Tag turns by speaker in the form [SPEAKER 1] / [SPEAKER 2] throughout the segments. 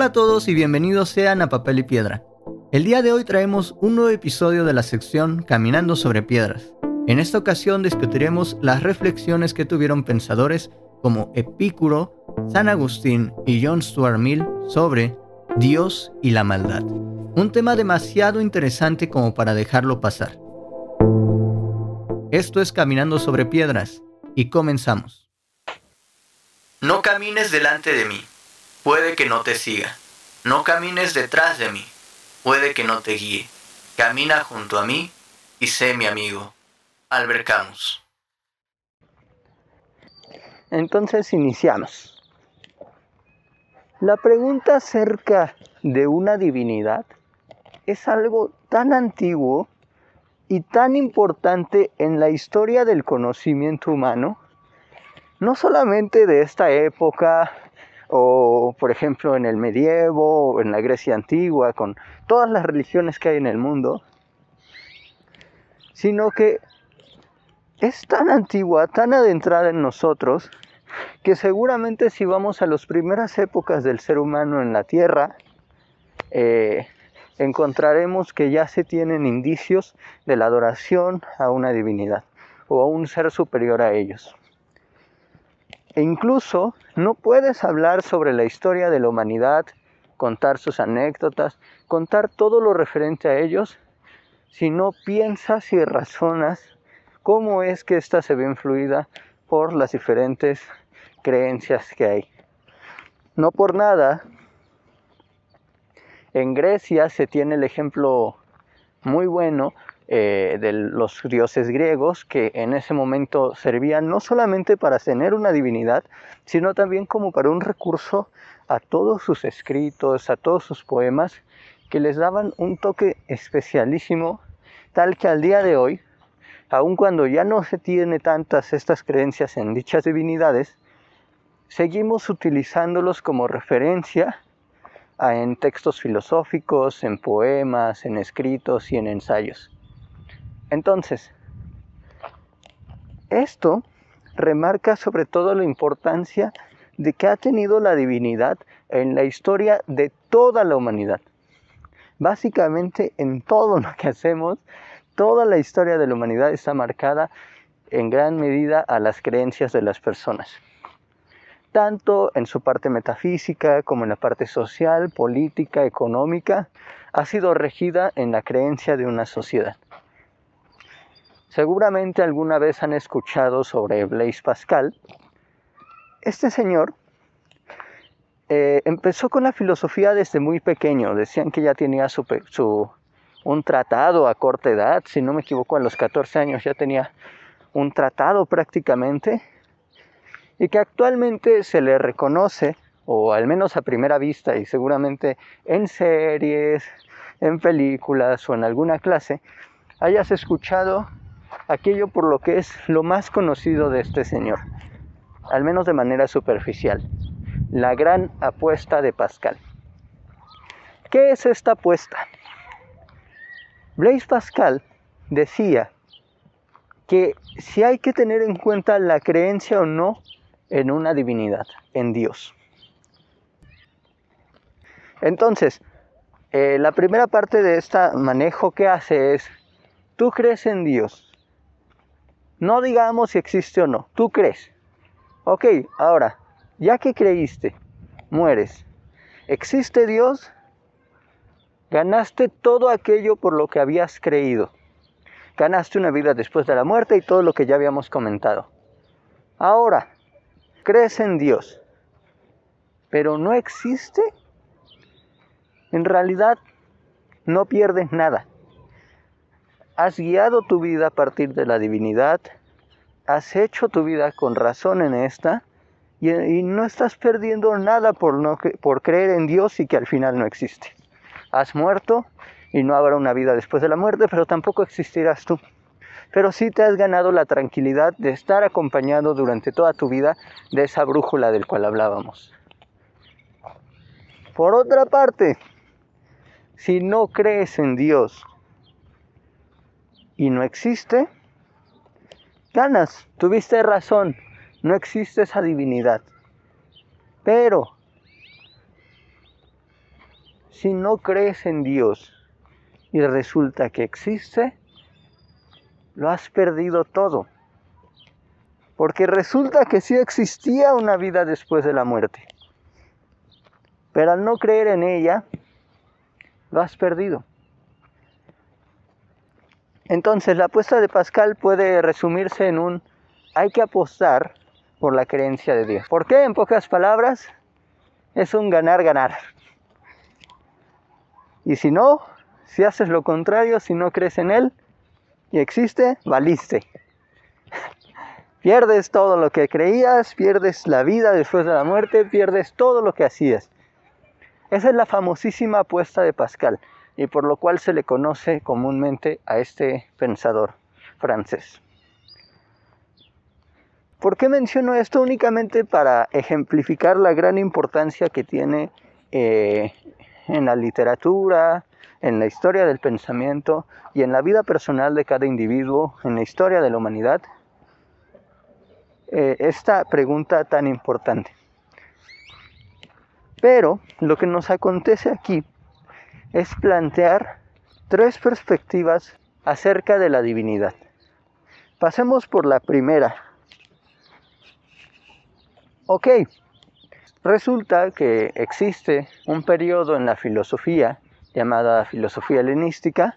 [SPEAKER 1] Hola a todos y bienvenidos sean a Papel y Piedra. El día de hoy traemos un nuevo episodio de la sección Caminando sobre Piedras. En esta ocasión discutiremos las reflexiones que tuvieron pensadores como Epicuro, San Agustín y John Stuart Mill sobre Dios y la maldad. Un tema demasiado interesante como para dejarlo pasar. Esto es Caminando sobre Piedras y comenzamos. No camines delante de mí puede que no te siga. No camines detrás de mí, puede que no te guíe. Camina junto a mí y sé mi amigo. Albert Camus.
[SPEAKER 2] Entonces iniciamos. La pregunta acerca de una divinidad es algo tan antiguo y tan importante en la historia del conocimiento humano, no solamente de esta época o por ejemplo en el medievo, o en la Grecia antigua, con todas las religiones que hay en el mundo, sino que es tan antigua, tan adentrada en nosotros, que seguramente si vamos a las primeras épocas del ser humano en la Tierra, eh, encontraremos que ya se tienen indicios de la adoración a una divinidad o a un ser superior a ellos. E incluso no puedes hablar sobre la historia de la humanidad, contar sus anécdotas, contar todo lo referente a ellos, si no piensas y razonas cómo es que ésta se ve influida por las diferentes creencias que hay. No por nada, en Grecia se tiene el ejemplo muy bueno eh, de los dioses griegos que en ese momento servían no solamente para tener una divinidad, sino también como para un recurso a todos sus escritos, a todos sus poemas, que les daban un toque especialísimo, tal que al día de hoy, aun cuando ya no se tiene tantas estas creencias en dichas divinidades, seguimos utilizándolos como referencia en textos filosóficos, en poemas, en escritos y en ensayos. Entonces, esto remarca sobre todo la importancia de que ha tenido la divinidad en la historia de toda la humanidad. Básicamente en todo lo que hacemos, toda la historia de la humanidad está marcada en gran medida a las creencias de las personas, tanto en su parte metafísica como en la parte social, política, económica, ha sido regida en la creencia de una sociedad. Seguramente alguna vez han escuchado sobre Blaise Pascal. Este señor eh, empezó con la filosofía desde muy pequeño. Decían que ya tenía su, un tratado a corta edad, si no me equivoco, a los 14 años ya tenía un tratado prácticamente, y que actualmente se le reconoce, o al menos a primera vista, y seguramente en series, en películas o en alguna clase, hayas escuchado aquello por lo que es lo más conocido de este señor, al menos de manera superficial, la gran apuesta de Pascal. ¿Qué es esta apuesta? Blaise Pascal decía que si hay que tener en cuenta la creencia o no en una divinidad, en Dios. Entonces, eh, la primera parte de este manejo que hace es, tú crees en Dios, no digamos si existe o no, tú crees. Ok, ahora, ya que creíste, mueres. ¿Existe Dios? Ganaste todo aquello por lo que habías creído. Ganaste una vida después de la muerte y todo lo que ya habíamos comentado. Ahora, crees en Dios, pero no existe. En realidad, no pierdes nada has guiado tu vida a partir de la divinidad, has hecho tu vida con razón en esta y, no estás perdiendo nada por, no, por creer en Dios y que al final no existe. Has muerto y no habrá una vida después de la muerte, pero tampoco existirás tú. Pero sí te has ganado la tranquilidad de estar acompañado durante toda tu vida de esa brújula del cual hablábamos. Por otra parte, si no crees en Dios y no existe, ganas, tuviste razón, no existe esa divinidad. Pero si no crees en Dios y resulta que existe, lo has perdido todo. Porque resulta que sí existía una vida después de la muerte. Pero al no creer en ella, lo has perdido. Entonces la apuesta de Pascal puede resumirse en un hay que apostar por la creencia de Dios. ¿Por qué? En pocas palabras, es un ganar-ganar. Y si no, si haces lo contrario, si no crees en Él y existe, valiste. Pierdes todo lo que creías, pierdes la vida después de la muerte, pierdes todo lo que hacías. Esa es la famosísima apuesta de Pascal y por lo cual se le conoce comúnmente a este pensador francés. ¿Por qué menciono esto? Únicamente para ejemplificar la gran importancia que tiene eh, en la literatura, en la historia del pensamiento y en la vida personal de cada individuo, en la historia de la humanidad, eh, esta pregunta tan importante. Pero lo que nos acontece aquí es plantear tres perspectivas acerca de la divinidad. Pasemos por la primera. Ok, resulta que existe un periodo en la filosofía llamada filosofía helenística,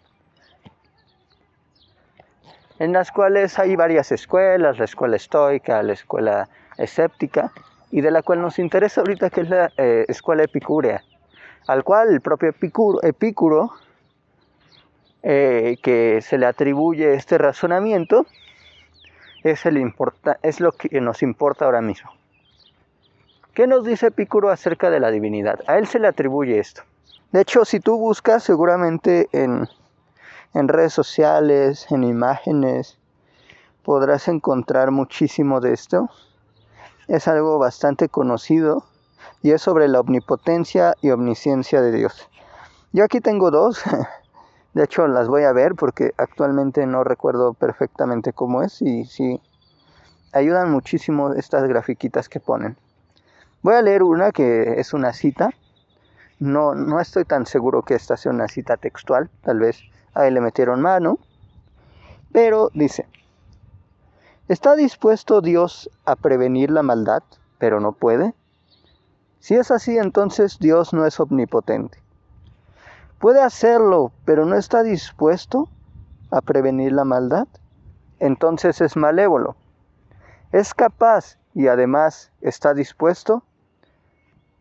[SPEAKER 2] en las cuales hay varias escuelas, la escuela estoica, la escuela escéptica, y de la cual nos interesa ahorita que es la eh, escuela epicúrea, al cual el propio Epicuro, eh, que se le atribuye este razonamiento, es, el lo que nos importa ahora mismo. ¿Qué nos dice Epicuro acerca de la divinidad? A él se le atribuye esto. De hecho, si tú buscas seguramente en, en redes sociales, en imágenes, podrás encontrar muchísimo de esto es algo bastante conocido y es sobre la omnipotencia y omnisciencia de Dios. Yo aquí tengo dos, de hecho las voy a ver porque actualmente no recuerdo perfectamente cómo es y sí ayudan muchísimo estas grafiquitas que ponen. Voy a leer una que es una cita. No, no estoy tan seguro que esta sea una cita textual, tal vez ahí le metieron mano, pero dice, ¿Está dispuesto Dios a prevenir la maldad, pero no puede? Si es así, entonces Dios no es omnipotente. ¿Puede hacerlo, pero no está dispuesto a prevenir la maldad? Entonces es malévolo. ¿Es capaz y además está dispuesto?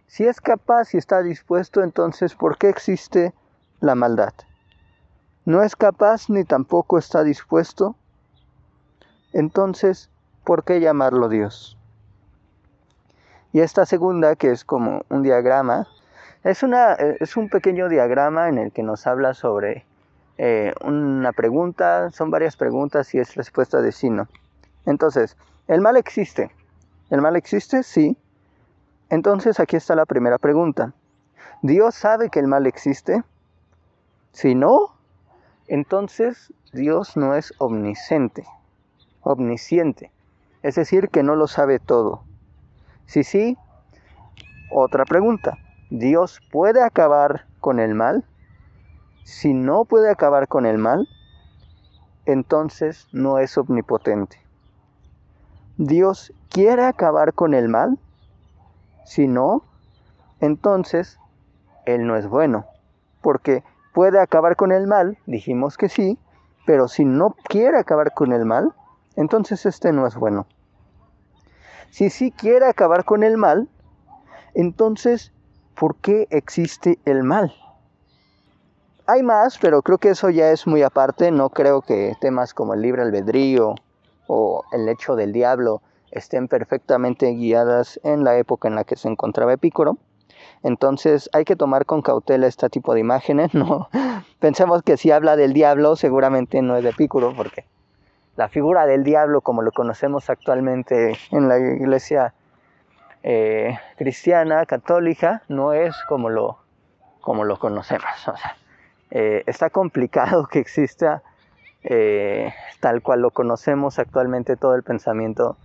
[SPEAKER 2] Si es capaz y está dispuesto, entonces ¿por qué existe la maldad? ¿No es capaz ni tampoco está dispuesto? Entonces, ¿por qué llamarlo Dios? Y esta segunda, que es como un diagrama, es, una, es un pequeño diagrama en el que nos habla sobre eh, una pregunta, son varias preguntas y es respuesta de sí, no. Entonces, ¿el mal existe? ¿El mal existe? Sí. Entonces aquí está la primera pregunta. ¿Dios sabe que el mal existe? Si no, entonces Dios no es omnisciente omnisciente, es decir, que no lo sabe todo. Si sí, otra pregunta, ¿Dios puede acabar con el mal? Si no puede acabar con el mal, entonces no es omnipotente. ¿Dios quiere acabar con el mal? Si no, entonces Él no es bueno, porque puede acabar con el mal, dijimos que sí, pero si no quiere acabar con el mal, entonces este no es bueno. Si sí quiere acabar con el mal, entonces, ¿por qué existe el mal? Hay más, pero creo que eso ya es muy aparte. No creo que temas como el libre albedrío o el hecho del diablo estén perfectamente guiadas en la época en la que se encontraba Epicuro. Entonces hay que tomar con cautela este tipo de imágenes. No pensemos que si habla del diablo seguramente no es de Epicuro porque la figura del diablo como lo conocemos actualmente en la iglesia eh, cristiana, católica, no es como lo, como lo conocemos. Eh, está complicado que exista eh, tal cual lo conocemos actualmente todo el pensamiento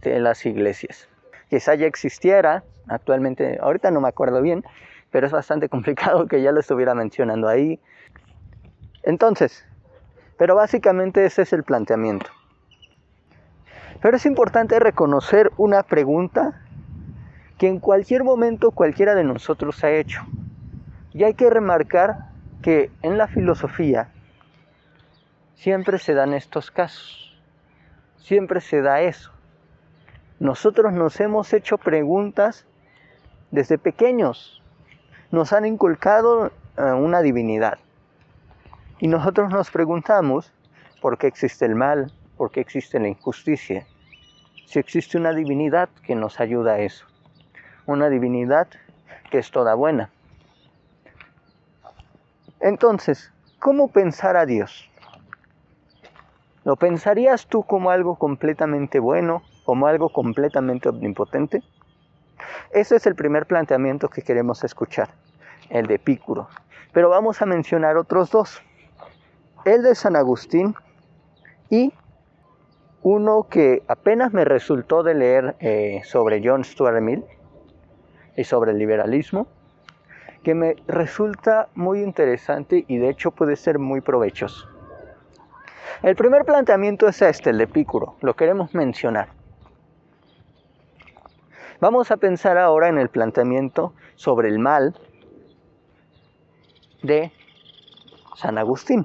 [SPEAKER 2] de las iglesias. Quizá ya existiera, actualmente, ahorita no me acuerdo bien, pero es bastante complicado que ya lo estuviera mencionando ahí. Entonces, pero básicamente ese es el planteamiento. Pero es importante reconocer una pregunta que en cualquier momento cualquiera de nosotros ha hecho. Y hay que remarcar que en la filosofía siempre se dan estos casos. Siempre se da eso. Nosotros nos hemos hecho preguntas desde pequeños. Nos han inculcado eh, una divinidad. Y nosotros nos preguntamos por qué existe el mal, por qué existe la injusticia. Si existe una divinidad que nos ayuda a eso. Una divinidad que es toda buena. Entonces, ¿cómo pensar a Dios? ¿Lo pensarías tú como algo completamente bueno, como algo completamente omnipotente? Ese es el primer planteamiento que queremos escuchar, el de Epicuro. Pero vamos a mencionar otros dos. El de San Agustín y uno que apenas me resultó de leer eh, sobre John Stuart Mill y sobre el liberalismo, que me resulta muy interesante y de hecho puede ser muy provechoso. El primer planteamiento es este, el de Epicuro, lo queremos mencionar. Vamos a pensar ahora en el planteamiento sobre el mal de San Agustín.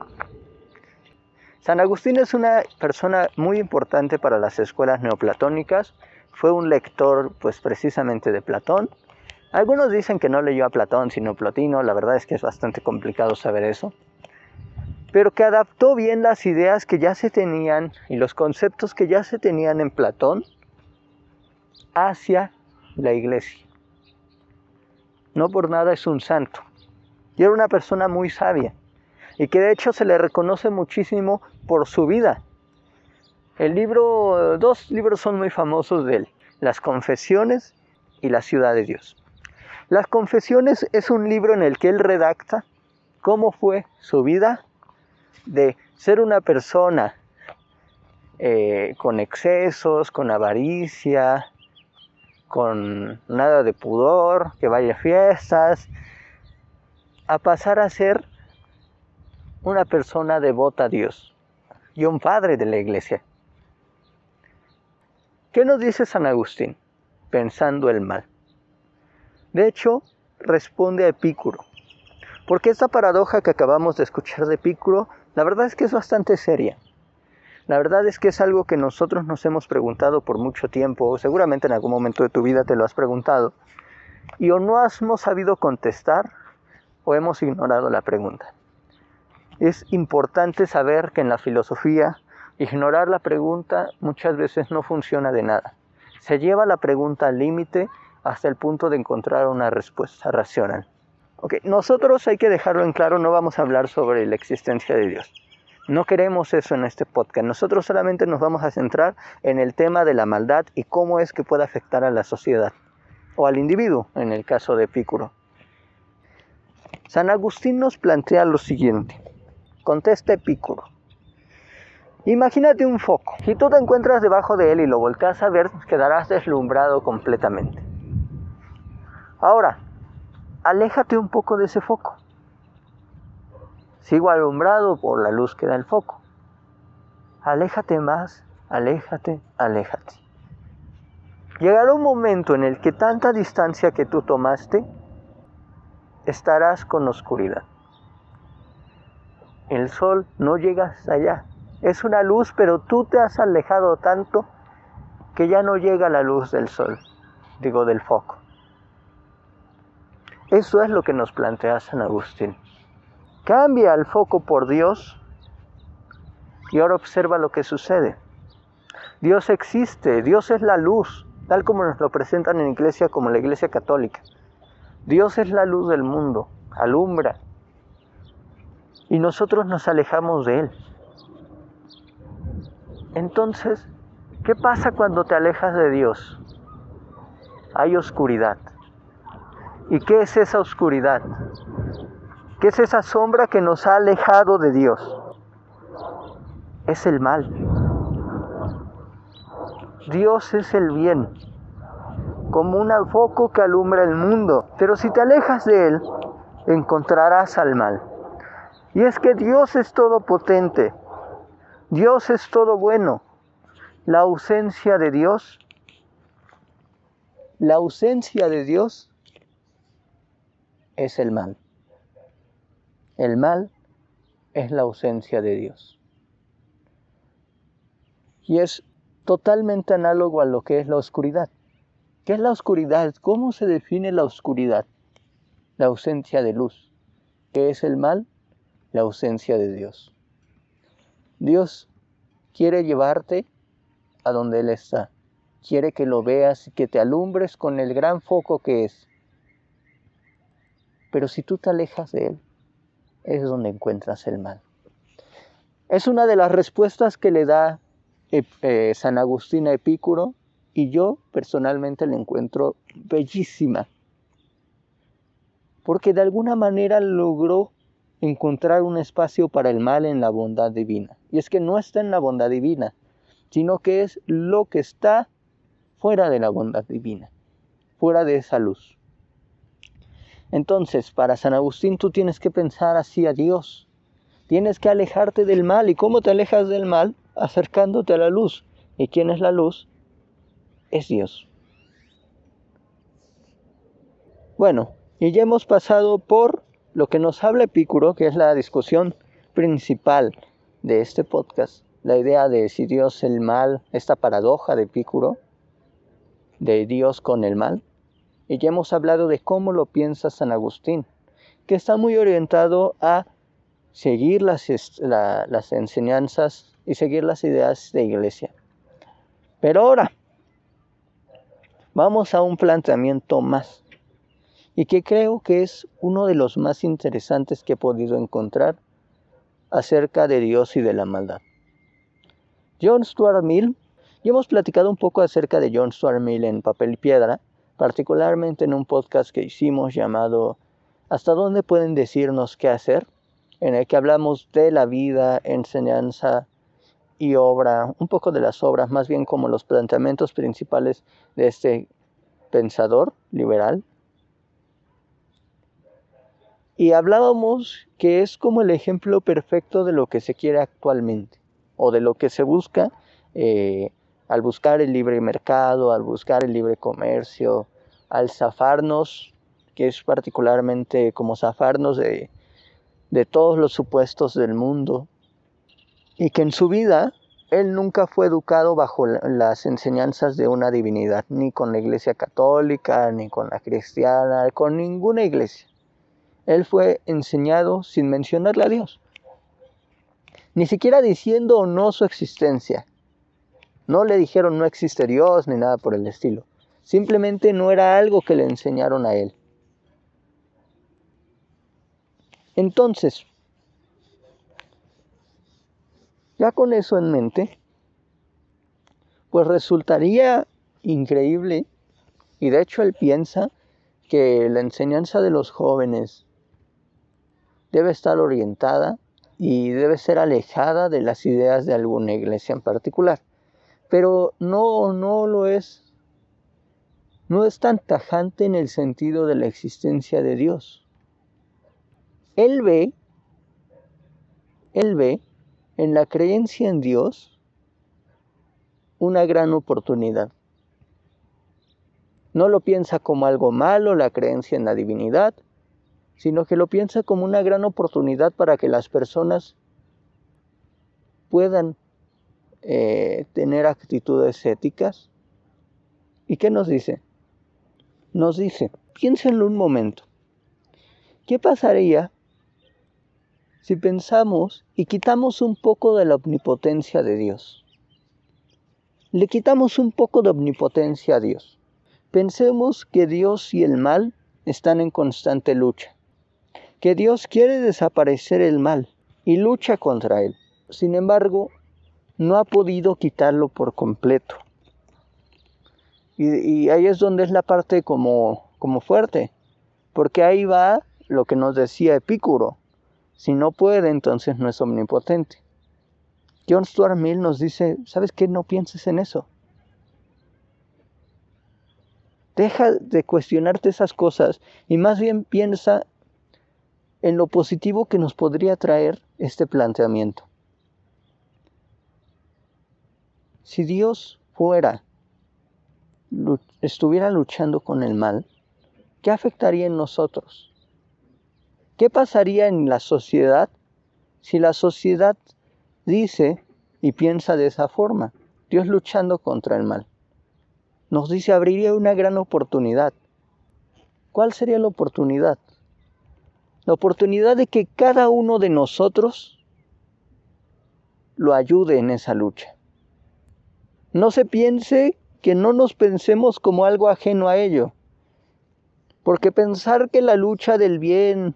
[SPEAKER 2] San Agustín es una persona muy importante para las escuelas neoplatónicas, fue un lector pues precisamente de Platón. Algunos dicen que no leyó a Platón sino Plotino, la verdad es que es bastante complicado saber eso pero que adaptó bien las ideas que ya se tenían y los conceptos que ya se tenían en Platón hacia la iglesia. No por nada es un santo. Y era una persona muy sabia y que de hecho se le reconoce muchísimo por su vida. El libro, dos libros son muy famosos de él, Las Confesiones y La Ciudad de Dios. Las Confesiones es un libro en el que él redacta cómo fue su vida de ser una persona eh, con excesos, con avaricia, con nada de pudor, que vaya a fiestas, a pasar a ser una persona devota a Dios y un padre de la iglesia. ¿Qué nos dice San Agustín pensando el mal? De hecho, responde a Epicuro, porque esta paradoja que acabamos de escuchar de Epicuro la verdad es que es bastante seria. La verdad es que es algo que nosotros nos hemos preguntado por mucho tiempo, o seguramente en algún momento de tu vida te lo has preguntado, y o no hemos sabido contestar o hemos ignorado la pregunta. Es importante saber que en la filosofía ignorar la pregunta muchas veces no funciona de nada. Se lleva la pregunta al límite hasta el punto de encontrar una respuesta racional. Nosotros hay que dejarlo en claro, no vamos a hablar sobre la existencia de Dios. No queremos eso en este podcast. Nosotros solamente nos vamos a centrar en el tema de la maldad y cómo es que puede afectar a la sociedad o al individuo, en el caso de Epicuro. San Agustín nos plantea lo siguiente. Contesta Epicuro. Imagínate un foco. Si tú te encuentras debajo de él y lo volcas a ver, quedarás deslumbrado completamente. Ahora, aléjate un poco de ese foco. Sigo alumbrado por la luz que da el foco. Aléjate más, aléjate, aléjate. Llegará un momento en el que tanta distancia que tú tomaste, estarás con oscuridad. El sol no llega hasta allá. Es una luz, pero tú te has alejado tanto que ya no llega la luz del sol, digo del foco. Eso es lo que nos plantea San Agustín. Cambia el foco por Dios y ahora observa lo que sucede. Dios existe, Dios es la luz, tal como nos lo presentan en iglesia como la iglesia católica. Dios es la luz del mundo, alumbra. Y nosotros nos alejamos de Él. Entonces, ¿qué pasa cuando te alejas de Dios? Hay oscuridad. ¿Y qué es esa oscuridad? ¿Qué es esa sombra que nos ha alejado de Dios? Es el mal. Dios es el bien. como un foco que alumbra el mundo. Pero si te alejas de Él, encontrarás al mal. Y es que Dios es todopotente. Dios es todo bueno. La ausencia de Dios, la ausencia de Dios es el mal. El mal es la ausencia de Dios. Y es totalmente análogo a lo que es la oscuridad. ¿Qué es la oscuridad? ¿Cómo se define la oscuridad? La ausencia de luz. ¿Qué es el mal? La ausencia de Dios. Dios quiere llevarte a donde Él está. Quiere que lo veas y que te alumbres con el gran foco que es. Pero si tú te alejas de Él, es donde encuentras el mal. Es una de las respuestas que le da eh, eh, San Agustín a Epicuro y yo personalmente la encuentro bellísima. Porque de alguna manera logró encontrar un espacio para el mal en la bondad divina. Y es que no está en la bondad divina, sino que es lo que está fuera de la bondad divina, fuera de esa luz. Entonces, para San Agustín tú tienes que pensar así a Dios. Tienes que alejarte del mal. ¿Y cómo te alejas del mal? Acercándote a la luz. ¿Y quién es la luz? Es Dios. Bueno, y ya hemos pasado por lo que nos habla Epicuro, que es la discusión principal de este podcast. La idea de si Dios el mal, esta paradoja de Epicuro, de Dios con el mal. Y ya hemos hablado de cómo lo piensa San Agustín, que está muy orientado a seguir las, las enseñanzas y seguir las ideas de iglesia. Pero ahora, vamos a un planteamiento más, y que creo que es uno de los más interesantes que he podido encontrar acerca de Dios y de la maldad. John Stuart Mill, y hemos platicado un poco acerca de John Stuart Mill en Papel y Piedra, particularmente en un podcast que hicimos llamado ¿Hasta dónde pueden decirnos qué hacer? en el que hablamos de la vida, enseñanza y obra, un poco de las obras, más bien como los planteamientos principales de este pensador liberal. Y hablábamos que es como el ejemplo perfecto de lo que se quiere actualmente, o de lo que se busca eh, al buscar el libre mercado, al buscar el libre comercio, al zafarnos, que es particularmente como zafarnos de, de todos los supuestos del mundo, y que en su vida él nunca fue educado bajo las enseñanzas de una divinidad, ni con la iglesia católica, ni con la cristiana, con ninguna iglesia. Él fue enseñado sin mencionarle a Dios, ni siquiera diciendo o no su existencia. No le dijeron no existe Dios ni nada por el estilo. Simplemente no era algo que le enseñaron a él. Entonces, ya con eso en mente, pues resultaría increíble, y de hecho él piensa que la enseñanza de los jóvenes debe estar orientada y debe ser alejada de las ideas de alguna iglesia en particular pero no, no lo es. No es tan tajante en el sentido de la existencia de Dios. Él ve, él ve en la creencia en Dios una gran oportunidad. No lo piensa como algo malo la creencia en la divinidad, sino que lo piensa como una gran oportunidad para que las personas puedan eh, tener actitudes éticas. ¿Y qué nos dice? Nos dice, piénsenlo un momento. ¿Qué pasaría si pensamos y quitamos un poco de la omnipotencia de Dios? Le quitamos un poco de omnipotencia a Dios. Pensemos que Dios y el mal están en constante lucha. Que Dios quiere desaparecer el mal y lucha contra él. Sin embargo, no ha podido quitarlo por completo. Y, ahí es donde es la parte como, como fuerte, porque ahí va lo que nos decía Epicuro. Si no puede, entonces no es omnipotente. John Stuart Mill nos dice, ¿sabes qué? No pienses en eso. Deja de cuestionarte esas cosas y más bien piensa en lo positivo que nos podría traer este planteamiento. Si Dios fuera, estuviera luchando con el mal, ¿qué afectaría en nosotros? ¿Qué pasaría en la sociedad si la sociedad dice y piensa de esa forma? Dios luchando contra el mal. Nos dice, abriría una gran oportunidad. ¿Cuál sería la oportunidad? La oportunidad de que cada uno de nosotros lo ayude en esa lucha. No se piense que no nos pensemos como algo ajeno a ello. Porque pensar que la lucha del bien,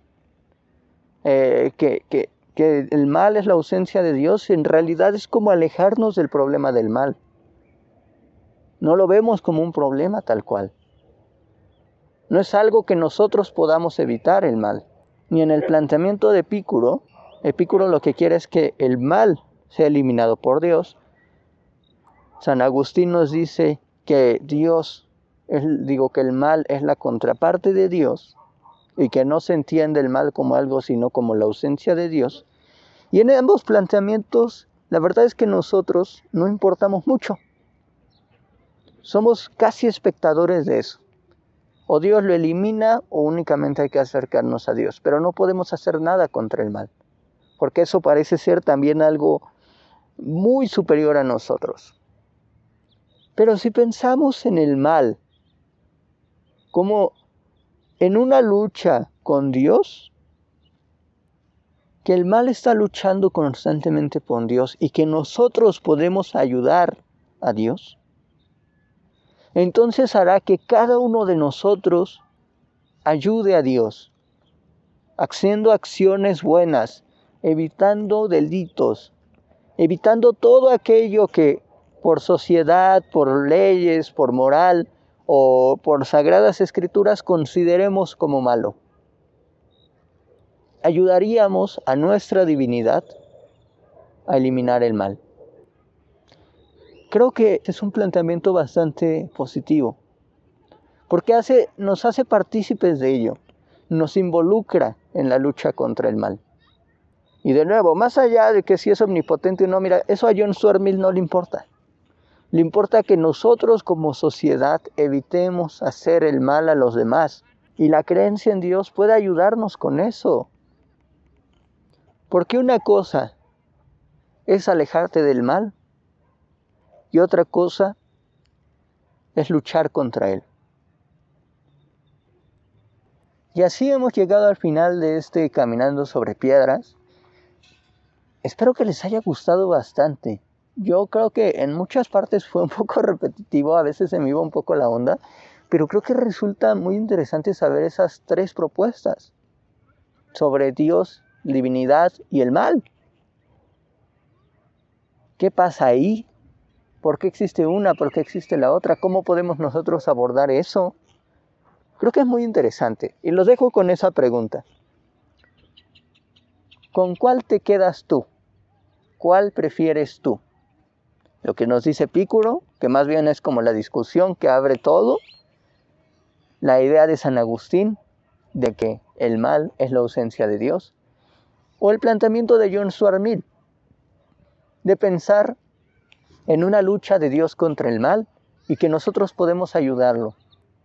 [SPEAKER 2] eh, que, que, que el mal es la ausencia de Dios, en realidad es como alejarnos del problema del mal. No lo vemos como un problema tal cual. No es algo que nosotros podamos evitar el mal. Ni en el planteamiento de Epicuro, Epicuro lo que quiere es que el mal sea eliminado por Dios. San Agustín nos dice que Dios, digo que el mal es la contraparte de Dios y que no se entiende el mal como algo, sino como la ausencia de Dios. Y en ambos planteamientos, la verdad es que nosotros no importamos mucho. Somos casi espectadores de eso. O Dios lo elimina o únicamente hay que acercarnos a Dios. Pero no podemos hacer nada contra el mal. Porque eso parece ser también algo muy superior a nosotros. Pero si pensamos en el mal como en una lucha con Dios, que el mal está luchando constantemente con Dios y que nosotros podemos ayudar a Dios, entonces hará que cada uno de nosotros ayude a Dios, haciendo acciones buenas, evitando delitos, evitando todo aquello que por sociedad, por leyes, por moral, o por sagradas escrituras consideremos como malo. Ayudaríamos a nuestra divinidad a eliminar el mal. Creo que es un planteamiento bastante positivo, porque hace, nos hace partícipes de ello, nos involucra en la lucha contra el mal. Y de nuevo, más allá de que si es omnipotente o no, mira, eso a John Stuart Mill no le importa. Le importa que nosotros como sociedad evitemos hacer el mal a los demás. Y la creencia en Dios puede ayudarnos con eso. Porque una cosa es alejarte del mal y otra cosa es luchar contra él. Y así hemos llegado al final de este Caminando sobre Piedras. Espero que les haya gustado bastante yo creo que en muchas partes fue un poco repetitivo, a veces se me iba un poco la onda, pero creo que resulta muy interesante saber esas tres propuestas sobre Dios, divinidad y el mal. ¿Qué pasa ahí? ¿Por qué existe una? ¿Por qué existe la otra? ¿Cómo podemos nosotros abordar eso? Creo que es muy interesante y los dejo con esa pregunta. ¿Con cuál te quedas tú? ¿Cuál prefieres tú? Lo que nos dice Pícuro, que más bien es como la discusión que abre todo, la idea de San Agustín de que el mal es la ausencia de Dios, o el planteamiento de John Stuart de pensar en una lucha de Dios contra el mal y que nosotros podemos ayudarlo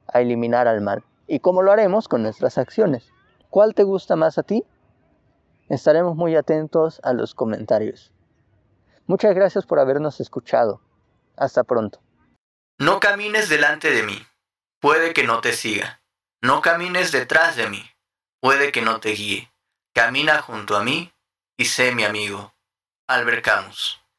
[SPEAKER 2] a eliminar al mal. ¿Y cómo lo haremos? Con nuestras acciones. ¿Cuál te gusta más a ti? Estaremos muy atentos a los comentarios. Muchas gracias por habernos escuchado. Hasta pronto.
[SPEAKER 1] No camines delante de mí. Puede que no te siga. No camines detrás de mí. Puede que no te guíe. Camina junto a mí y sé mi amigo. Albert Camus.